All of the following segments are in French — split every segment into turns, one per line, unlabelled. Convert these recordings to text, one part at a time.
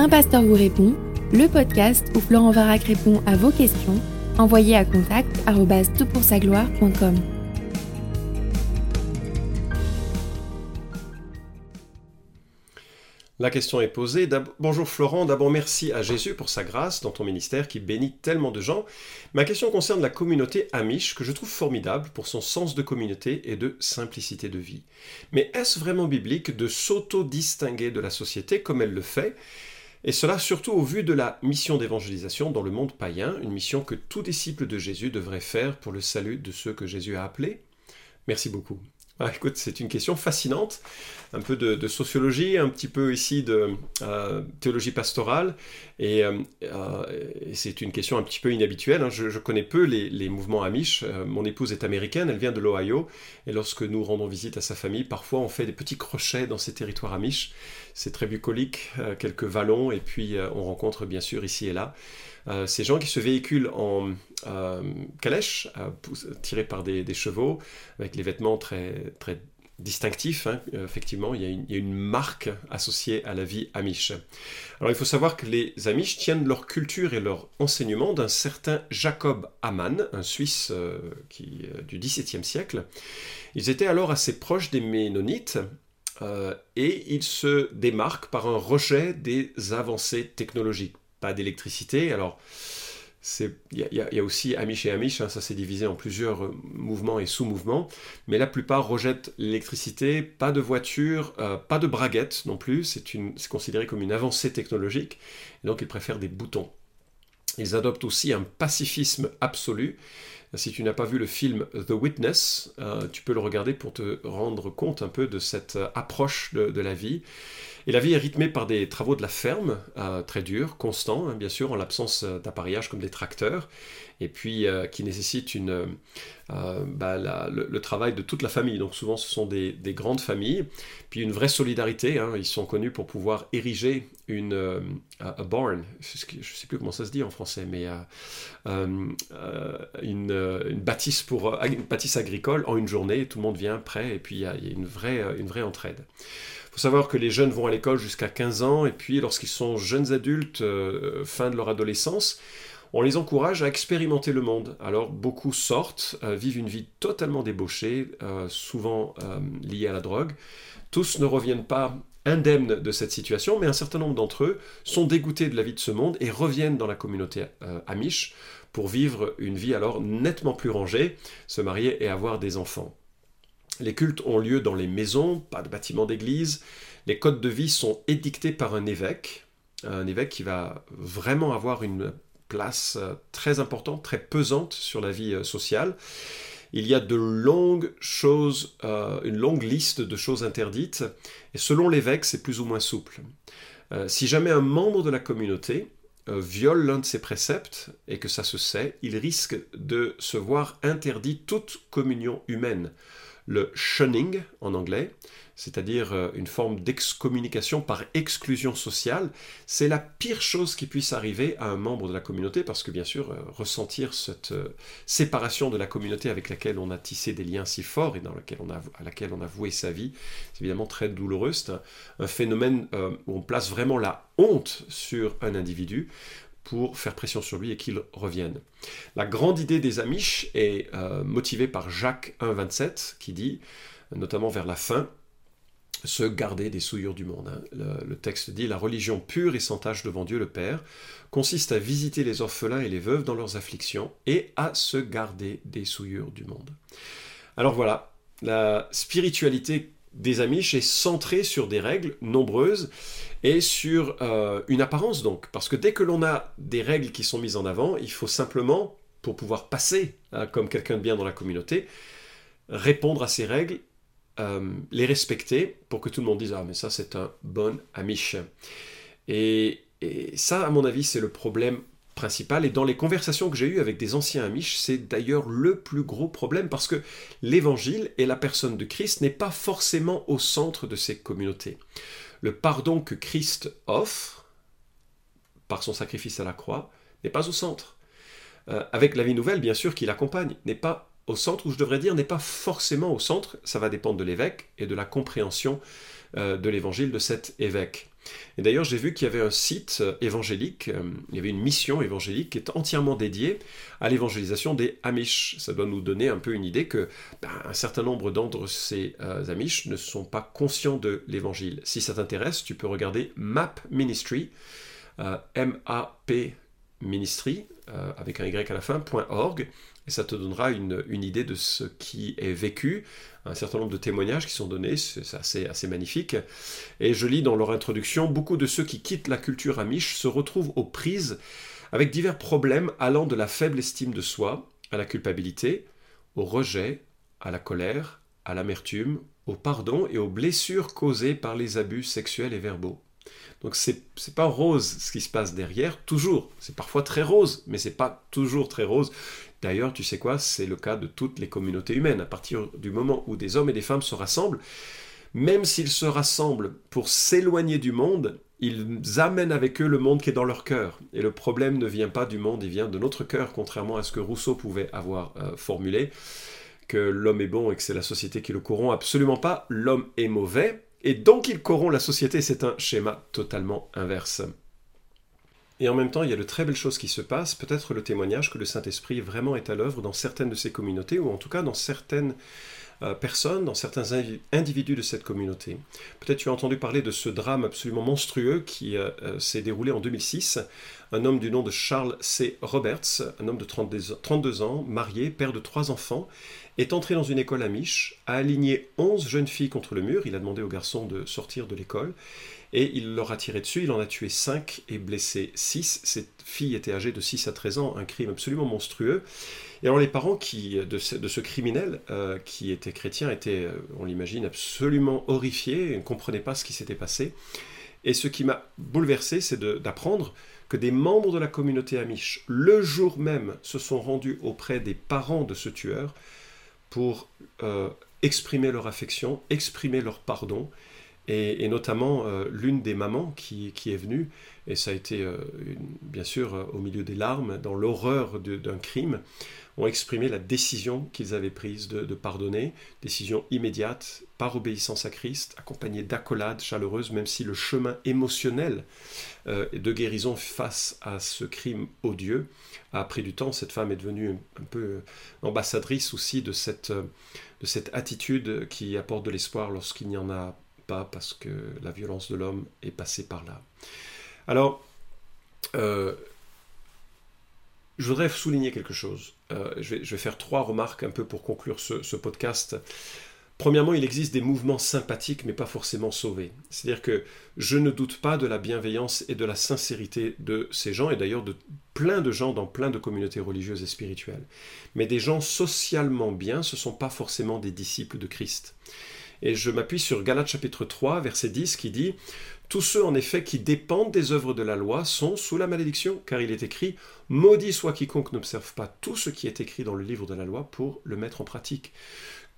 Un pasteur vous répond, le podcast où Florent Varac répond à vos questions, envoyez à contact gloire.com
La question est posée. Bonjour Florent, d'abord merci à Jésus pour sa grâce dans ton ministère qui bénit tellement de gens. Ma question concerne la communauté Amish que je trouve formidable pour son sens de communauté et de simplicité de vie. Mais est-ce vraiment biblique de s'auto-distinguer de la société comme elle le fait? Et cela surtout au vu de la mission d'évangélisation dans le monde païen, une mission que tout disciple de Jésus devrait faire pour le salut de ceux que Jésus a appelés Merci beaucoup. Ah, écoute, c'est une question fascinante, un peu de, sociologie, un petit peu ici de euh, théologie pastorale, euh, euh, et, c'est une question un petit peu inhabituelle. Hein. Je, connais peu les, mouvements Amish. mon épouse est américaine, elle vient de l'Ohio, et lorsque nous rendons visite à sa famille, parfois on fait des petits crochets dans ces territoires Amish. C'est très bucolique, quelques vallons, et puis on rencontre bien sûr ici et là ces gens qui se véhiculent en euh, calèche, euh, tiré par des, chevaux, avec les vêtements très, très distinctifs. Hein. Euh, effectivement, il y, a une, il marque associée à la vie amish. Alors il faut savoir que les amish tiennent leur culture et leur enseignement d'un certain Jacob Amann, un Suisse du XVIIe siècle. Ils étaient alors assez proches des Ménonites. et ils se démarquent par un rejet des avancées technologiques. Pas d'électricité. Alors, il y, a aussi Amish et Amish, hein, ça s'est divisé en plusieurs euh, mouvements et sous-mouvements, mais la plupart rejettent l'électricité, pas de voiture, euh, pas de braguette non plus, c'est considéré comme une avancée technologique, donc ils préfèrent des boutons. Ils adoptent aussi un pacifisme absolu. Si tu n'as pas vu le film The Witness, euh, tu peux le regarder pour te rendre compte un peu de cette approche de la vie. Et la vie est rythmée par des travaux de la ferme, euh, très durs, constants, hein, bien sûr, en l'absence euh, d'appareillage comme des tracteurs, et puis euh, qui nécessitent une, bah, le, travail de toute la famille. Donc souvent, ce sont des, grandes familles, puis une vraie solidarité. Hein. ils sont connus pour pouvoir ériger une a barn, je ne sais plus comment ça se dit en français, mais une, une, bâtisse pour une bâtisse agricole en une journée. Tout le monde vient prêt, et puis il y a, une, vraie, une vraie entraide faut savoir que les jeunes vont à l'école jusqu'à 15 ans, et puis lorsqu'ils sont jeunes adultes, euh, fin de leur adolescence, on les encourage à expérimenter le monde. Alors beaucoup sortent, euh, vivent une vie totalement débauchée, euh, souvent liée à la drogue. Tous ne reviennent pas indemnes de cette situation, mais un certain nombre d'entre eux sont dégoûtés de la vie de ce monde et reviennent dans la communauté amish pour vivre une vie alors nettement plus rangée, se marier et avoir des enfants. Les cultes ont lieu dans les maisons, pas de bâtiments d'église. Les codes de vie sont édictés par un évêque, un évêque qui va vraiment avoir une place euh, très importante, très pesante sur la vie euh, sociale. Il y a de longues choses, euh, une longue liste de choses interdites, et selon l'évêque, c'est plus ou moins souple. si jamais un membre de la communauté viole l'un de ces préceptes, et que ça se sait, il risque de se voir interdit toute communion humaine le shunning en anglais, c'est-à-dire euh, une forme d'excommunication par exclusion sociale, c'est la pire chose qui puisse arriver à un membre de la communauté, parce que bien sûr, euh, ressentir cette euh, séparation de la communauté avec laquelle on a tissé des liens si forts et dans a, à laquelle on a voué sa vie, c'est évidemment très douloureux, c'est un, phénomène où on place vraiment la honte sur un individu faire pression sur lui et qu'il revienne. La grande idée des Amish est euh, motivée par Jacques 1,27 qui dit, notamment vers la fin, se garder des souillures du monde. Hein. Le, texte dit La religion pure et sans tache devant Dieu le Père consiste à visiter les orphelins et les veuves dans leurs afflictions et à se garder des souillures du monde. Alors voilà, la spiritualité des Amish est centrée sur des règles nombreuses et sur euh, une apparence donc. Parce que dès que l'on a des règles qui sont mises en avant, il faut simplement, pour pouvoir passer hein, comme quelqu'un de bien dans la communauté, répondre à ces règles, euh, les respecter pour que tout le monde dise Ah, mais ça c'est un bon Amish. Et ça, à mon avis, c'est le problème Et dans les conversations que j'ai eues avec des anciens Amish, c'est d'ailleurs le plus gros problème parce que l'évangile et la personne de Christ n'est pas forcément au centre de ces communautés le pardon que Christ offre par son sacrifice à la croix n'est pas au centre. Euh, avec la vie nouvelle, bien sûr, qui l'accompagne, n'est pas au centre, ou je devrais dire, n'est pas forcément au centre, ça va dépendre de l'évêque et de la compréhension euh, de l'évangile de cet évêque. Et d'ailleurs, j'ai vu qu'il y avait un site évangélique, euh, il y avait une mission évangélique qui est entièrement dédiée à l'évangélisation des Amish. Ça doit nous donner un peu une idée que ben, un certain nombre d'entre ces euh, Amish ne sont pas conscients de l'évangile. Si ça t'intéresse, tu peux regarder Map Ministry, euh, M-A-P Ministry, avec un Y à la fin, .org, et ça te donnera une, idée de ce qui est vécu, un certain nombre de témoignages qui sont donnés, c'est assez, assez magnifique. Et je lis dans leur introduction, beaucoup de ceux qui quittent la culture amish se retrouvent aux prises avec divers problèmes allant de la faible estime de soi à la culpabilité, au rejet, à la colère, à l'amertume, au pardon et aux blessures causées par les abus sexuels et verbaux. Donc c'est pas rose ce qui se passe derrière, toujours. C'est parfois très rose, mais c'est pas toujours très rose. D'ailleurs, tu sais quoi, c'est le cas de toutes les communautés humaines. À partir du moment où des hommes et des femmes se rassemblent, même s'ils se rassemblent pour s'éloigner du monde, ils amènent avec eux le monde qui est dans leur cœur. Et le problème ne vient pas du monde, il vient de notre cœur, contrairement à ce que Rousseau pouvait avoir euh, formulé, que l'homme est bon et que c'est la société qui le corrompt. Absolument pas, l'homme est mauvais, et donc il corrompt la société. C'est un schéma totalement inverse. Et en même temps, il y a de très belles choses qui se passent, peut-être le témoignage que le Saint-Esprit vraiment est à l'œuvre dans certaines de ces communautés, ou en tout cas dans certaines personnes, dans certains individus de cette communauté. Peut-être tu as entendu parler de ce drame absolument monstrueux qui euh, euh, s'est déroulé en 2006. Un homme du nom de Charles C. Roberts, un homme de 32 ans, marié, père de trois enfants, est entré dans une école à Mich, a aligné 11 jeunes filles contre le mur, il a demandé aux garçons de sortir de l'école, et il leur a tiré dessus, il en a tué 5 et blessé 6. Cette fille était âgée de 6 à 13 ans, un crime absolument monstrueux. Et alors les parents qui, de, ce, criminel, euh, qui était chrétien, étaient, euh, on l'imagine, absolument horrifiés, ne comprenaient pas ce qui s'était passé. Et ce qui m'a bouleversé, c'est d'apprendre que des membres de la communauté Amish, le jour même, se sont rendus auprès des parents de ce tueur pour euh, exprimer leur affection, exprimer leur pardon et, notamment l'une des mamans qui, est venue, et ça a été bien sûr au milieu des larmes, dans l'horreur d'un crime, ont exprimé la décision qu'ils avaient prise de, pardonner, décision immédiate, par obéissance à Christ, accompagnée d'accolades chaleureuses, même si le chemin émotionnel de guérison face à ce crime odieux a pris du temps. Cette femme est devenue un, peu ambassadrice aussi de cette, de cette attitude qui apporte de l'espoir lorsqu'il n'y en a pas parce que la violence de l'homme est passée par là. Alors, euh, je voudrais souligner quelque chose. Euh, je, vais, faire trois remarques un peu pour conclure ce, podcast. Premièrement, il existe des mouvements sympathiques, mais pas forcément sauvés. C'est-à-dire que je ne doute pas de la bienveillance et de la sincérité de ces gens, et d'ailleurs de plein de gens dans plein de communautés religieuses et spirituelles. Mais des gens socialement bien, ce ne sont pas forcément des disciples de Christ. Et je m'appuie sur Galates chapitre 3, verset 10, qui dit Tous ceux en effet qui dépendent des œuvres de la loi sont sous la malédiction, car il est écrit Maudit soit quiconque n'observe pas tout ce qui est écrit dans le livre de la loi pour le mettre en pratique.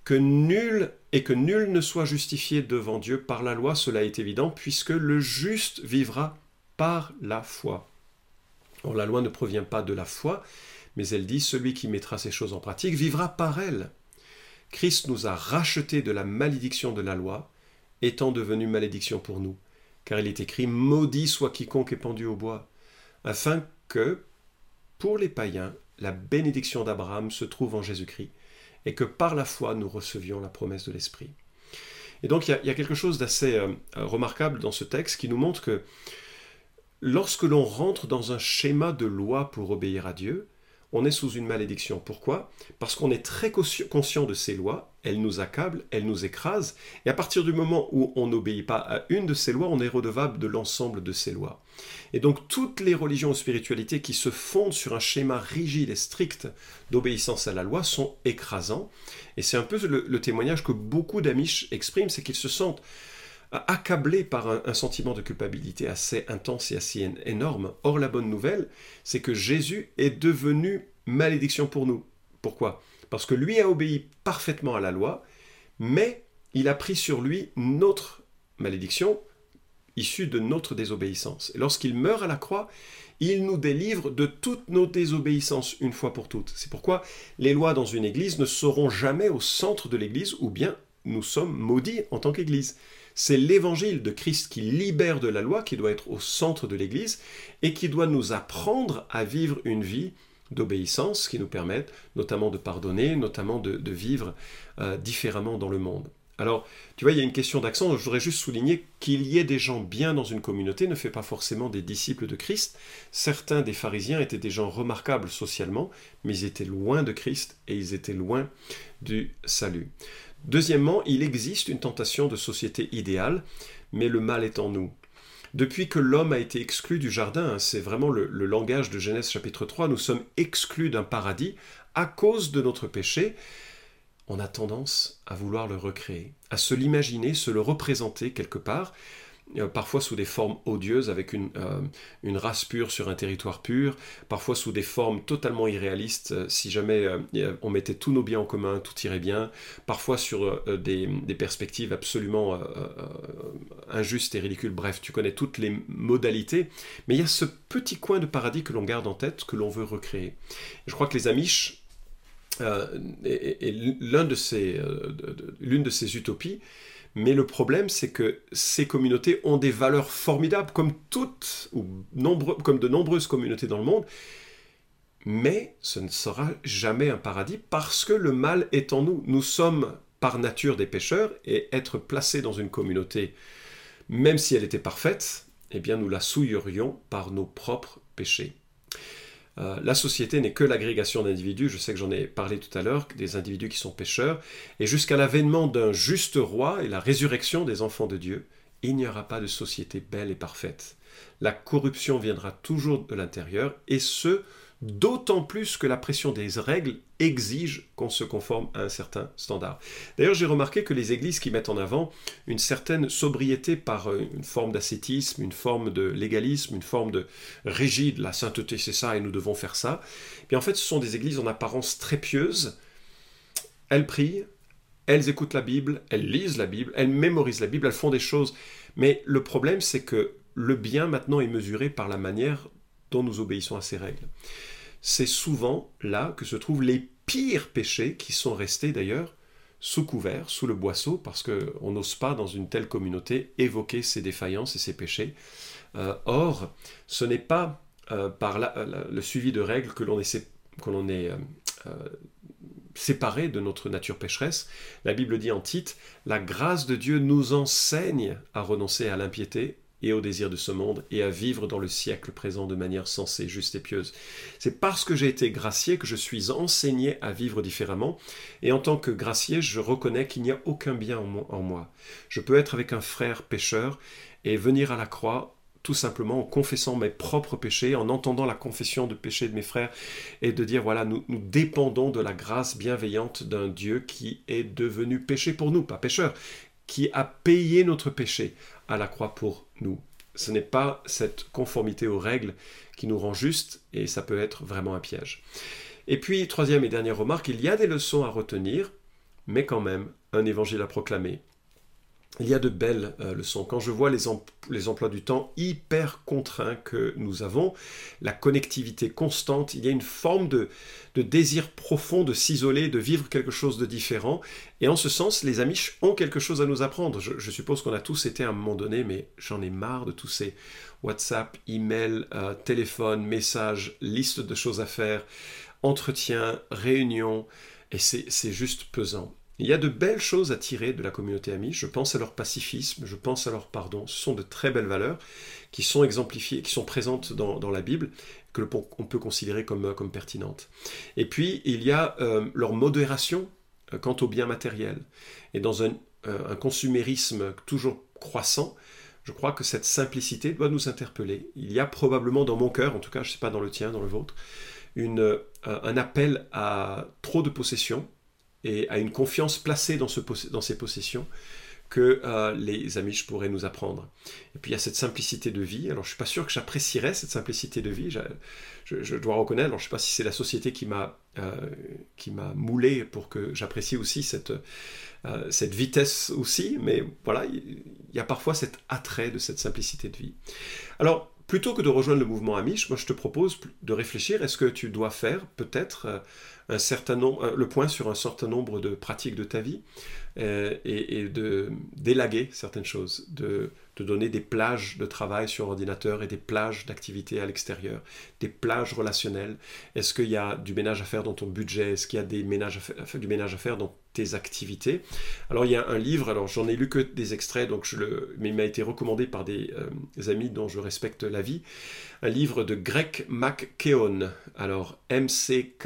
Que nul et que nul ne soit justifié devant Dieu par la loi, cela est évident, puisque le juste vivra par la foi. Or, la loi ne provient pas de la foi, mais elle dit Celui qui mettra ces choses en pratique vivra par elle. Christ nous a rachetés de la malédiction de la loi, étant devenu malédiction pour nous, car il est écrit Maudit soit quiconque est pendu au bois, afin que, pour les païens, la bénédiction d'Abraham se trouve en Jésus-Christ, et que par la foi nous recevions la promesse de l'Esprit. Et donc il y, a, quelque chose d'assez euh, remarquable dans ce texte qui nous montre que lorsque l'on rentre dans un schéma de loi pour obéir à Dieu, on est sous une malédiction. Pourquoi? Parce qu'on est très conscient de ces lois, elles nous accablent, elles nous écrasent, et à partir du moment où on n'obéit pas à une de ces lois, on est redevable de l'ensemble de ces lois. Et donc toutes les religions ou spiritualités qui se fondent sur un schéma rigide et strict d'obéissance à la loi sont écrasants, et c'est un peu le, témoignage que beaucoup d'Amish expriment, c'est qu'ils se sentent accablés par un, sentiment de culpabilité assez intense et assez énorme. Or, la bonne nouvelle, c'est que Jésus est devenu malédiction pour nous. Pourquoi? Parce que lui a obéi parfaitement à la loi, mais il a pris sur lui notre malédiction issue de notre désobéissance. Et lorsqu'il meurt à la croix, il nous délivre de toutes nos désobéissances une fois pour toutes. C'est pourquoi les lois dans une église ne seront jamais au centre de l'église, ou bien nous sommes maudits en tant qu'église. C'est l'évangile de Christ qui libère de la loi, qui doit être au centre de l'Église, et qui doit nous apprendre à vivre une vie d'obéissance qui nous permette notamment de pardonner, notamment de, vivre euh, différemment dans le monde. Alors, tu vois, il y a une question d'accent. Je voudrais juste souligner qu'il y ait des gens bien dans une communauté ne fait pas forcément des disciples de Christ. Certains des pharisiens étaient des gens remarquables socialement, mais ils étaient loin de Christ et ils étaient loin du salut. Deuxièmement, il existe une tentation de société idéale, mais le mal est en nous. Depuis que l'homme a été exclu du jardin, hein, c'est vraiment le, langage de Genèse chapitre 3, nous sommes exclus d'un paradis à cause de notre péché on a tendance à vouloir le recréer, à se l'imaginer, se le représenter quelque part, parfois sous des formes odieuses avec une, euh, une, race pure sur un territoire pur, parfois sous des formes totalement irréalistes, euh, si jamais on mettait tous nos biens en commun, tout irait bien, parfois sur des, perspectives absolument injustes et ridicules, bref, tu connais toutes les modalités, mais il y a ce petit coin de paradis que l'on garde en tête, que l'on veut recréer. je crois que les Amish euh, euh, l'une de ces utopies. Mais le problème, c'est que ces communautés ont des valeurs formidables, comme toutes, ou comme de nombreuses communautés dans le monde. Mais ce ne sera jamais un paradis parce que le mal est en nous. Nous sommes par nature des pécheurs et être placés dans une communauté, même si elle était parfaite, eh bien nous la souillerions par nos propres péchés. Euh, la société n'est que l'agrégation d'individus, je sais que j'en ai parlé tout à l'heure, des individus qui sont pécheurs, et jusqu'à l'avènement d'un juste roi et la résurrection des enfants de Dieu, il n'y aura pas de société belle et parfaite. La corruption viendra toujours de l'intérieur, et ce, d'autant plus que la pression des règles exige qu'on se conforme à un certain standard. D'ailleurs, j'ai remarqué que les églises qui mettent en avant une certaine sobriété par euh, une forme d'ascétisme, une forme de légalisme, une forme de rigide, la sainteté c'est ça et nous devons faire ça, bien en fait ce sont des églises en apparence très pieuses, elles prient, elles écoutent la Bible, elles lisent la Bible, elles mémorisent la Bible, elles font des choses, mais le problème c'est que le bien maintenant est mesuré par la manière dont nous obéissons à ces règles c'est souvent là que se trouvent les pires péchés qui sont restés d'ailleurs sous couvert, sous le boisseau, parce qu'on n'ose pas dans une telle communauté évoquer ces défaillances et ces péchés. Euh, or, ce n'est pas euh, par le suivi de règles que l'on est, euh, séparé de notre nature pécheresse. La Bible dit en titre, la grâce de Dieu nous enseigne à renoncer à l'impiété et au désir de ce monde et à vivre dans le siècle présent de manière sensée, juste et pieuse. C'est parce que j'ai été gracié que je suis enseigné à vivre différemment et en tant que gracié, je reconnais qu'il n'y a aucun bien en moi. Je peux être avec un frère pécheur et venir à la croix tout simplement en confessant mes propres péchés, en entendant la confession de péché de mes frères, et de dire, voilà, nous, nous dépendons de la grâce bienveillante d'un Dieu qui est devenu péché pour nous, pas pécheur, qui a payé notre péché à la croix pour nous. Ce n'est pas cette conformité aux règles qui nous rend justes et ça peut être vraiment un piège. Et puis, troisième et dernière remarque, il y a des leçons à retenir, mais quand même un évangile à proclamer il y a de belles euh, leçons. Quand je vois les, les, emplois du temps hyper contraints que nous avons, la connectivité constante, il y a une forme de, désir profond de s'isoler, de vivre quelque chose de différent. Et en ce sens, les amis ont quelque chose à nous apprendre. Je, suppose qu'on a tous été à un moment donné, mais j'en ai marre de tous ces WhatsApp, email, euh, téléphone, messages, liste de choses à faire, entretiens, réunions. Et c'est juste pesant. Il y a de belles choses à tirer de la communauté amie. Je pense à leur pacifisme, je pense à leur pardon. Ce sont de très belles valeurs qui sont exemplifiées, qui sont présentes dans, la Bible, que l'on peut considérer comme, comme pertinentes. Et puis, il y a euh, leur modération euh, quant aux biens matériels. Et dans un, euh, un, consumérisme toujours croissant, je crois que cette simplicité doit nous interpeller. Il y a probablement dans mon cœur, en tout cas, je ne sais pas dans le tien, dans le vôtre, une, un appel à trop de possessions et à une confiance placée dans, ce, ces possessions que euh, les Amish pourraient nous apprendre. Et puis il y a cette simplicité de vie. Alors je suis pas sûr que j'apprécierais cette simplicité de vie. Je, dois reconnaître. Alors je sais pas si c'est la société qui m'a euh, moulé pour que j'apprécie aussi cette euh, cette vitesse aussi. Mais voilà, il y a parfois cet attrait de cette simplicité de vie. Alors plutôt que de rejoindre le mouvement Amish, moi je te propose de réfléchir, est-ce que tu dois faire peut-être euh, nombre, le point sur un certain nombre de pratiques de ta vie euh, et, de d'élaguer certaines choses, de, donner des plages de travail sur ordinateur et des plages d'activité à l'extérieur, des plages relationnelles. Est-ce qu'il y a du ménage à faire dans ton budget? Est-ce qu'il y a du ménage à faire dans tes activités? Alors il y a un livre, alors j'en ai lu que des extraits, donc mais il m'a été recommandé par des, euh, amis dont je respecte la vie, un livre de Greg McKeown, alors M-C-K-E-O-W-N,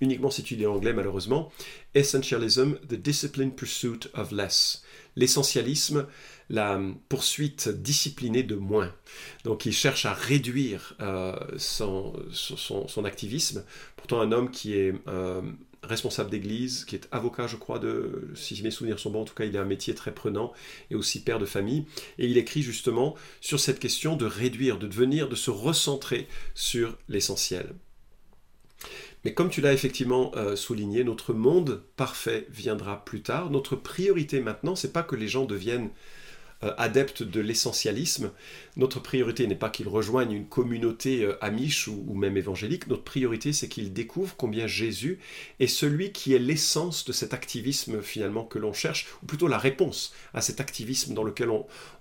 uniquement si tu lis anglais malheureusement, Essentialism, The Disciplined Pursuit of Less. L'essentialisme, la poursuite disciplinée de moins. Donc il cherche à réduire euh, son, son, activisme. Pourtant un homme qui est euh, responsable d'église, qui est avocat je crois, de, si mes souvenirs sont bons, en tout cas il a un métier très prenant et aussi père de famille. Et il écrit justement sur cette question de réduire, de devenir, de se recentrer sur l'essentiel. Mais comme tu l'as effectivement euh, souligné, notre monde parfait viendra plus tard. Notre priorité maintenant, c'est pas que les gens deviennent euh, adeptes de l'essentialisme. Notre priorité n'est pas qu'ils rejoignent une communauté euh, amiche ou, même évangélique. Notre priorité, c'est qu'ils découvrent combien Jésus est celui qui est l'essence de cet activisme finalement que l'on cherche, ou plutôt la réponse à cet activisme dans lequel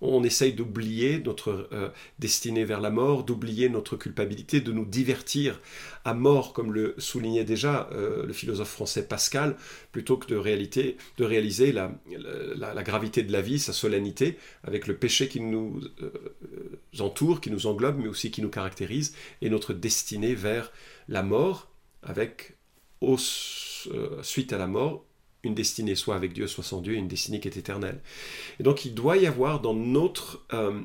on, essaye d'oublier notre euh, destinée vers la mort, d'oublier notre culpabilité, de nous divertir à mort, comme le soulignait déjà le philosophe français Pascal, plutôt que de, de réaliser la gravité de la vie, sa solennité, avec le péché qui nous euh, entoure, qui nous englobe, mais aussi qui nous caractérise, et notre destinée vers la mort, avec, euh, suite à la mort, une destinée soit avec Dieu, soit sans Dieu, une destinée qui est éternelle. Et donc il doit y avoir dans notre euh,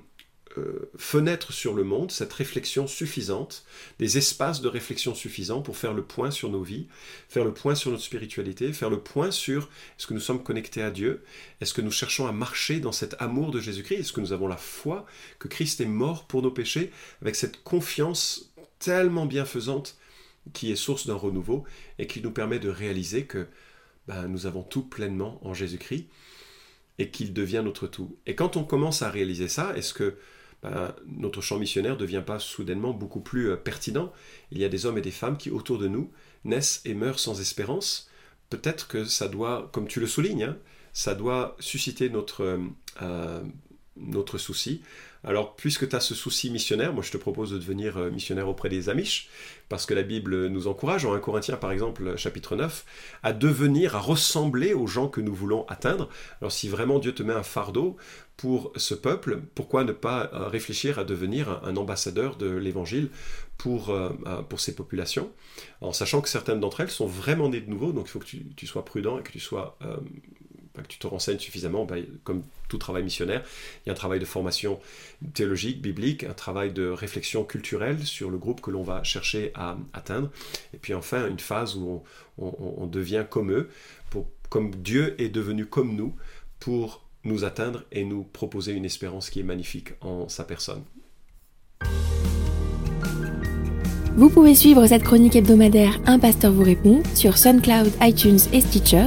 euh, fenêtre sur le monde, cette réflexion suffisante, des espaces de réflexion suffisants pour faire le point sur nos vies, faire le point sur notre spiritualité, faire le point sur est-ce que nous sommes connectés à Dieu, est-ce que nous cherchons à marcher dans cet amour de Jésus-Christ, est-ce que nous avons la foi que Christ est mort pour nos péchés, avec cette confiance tellement bienfaisante qui est source d'un renouveau et qui nous permet de réaliser que ben, nous avons tout pleinement en Jésus-Christ et qu'il devient notre tout. Et quand on commence à réaliser ça, est-ce que ben, notre champ missionnaire ne devient pas soudainement beaucoup plus euh, pertinent. Il y a des hommes et des femmes qui, autour de nous, naissent et meurent sans espérance. Peut-être que ça doit, comme tu le soulignes, hein, ça doit susciter notre, euh, euh, notre souci. Alors, puisque tu as ce souci missionnaire, moi je te propose de devenir euh, missionnaire auprès des Amish, parce que la Bible nous encourage, en 1 Corinthiens par exemple, chapitre 9, à devenir, à ressembler aux gens que nous voulons atteindre. Alors, si vraiment Dieu te met un fardeau pour ce peuple, pourquoi ne pas euh, réfléchir à devenir un ambassadeur de l'Évangile pour, euh, pour ces populations, en sachant que certaines d'entre elles sont vraiment nées de nouveau, donc il faut que tu, sois prudent et que tu sois que tu te renseignes suffisamment, ben, comme tout travail missionnaire, il y a un travail de formation théologique, biblique, un travail de réflexion culturelle sur le groupe que l'on va chercher à atteindre, et puis enfin une phase où on, devient comme eux, pour, comme Dieu est devenu comme nous, pour nous atteindre et nous proposer une espérance qui est magnifique en sa personne.
Vous pouvez suivre cette chronique hebdomadaire Un pasteur vous répond sur SoundCloud, iTunes et Stitcher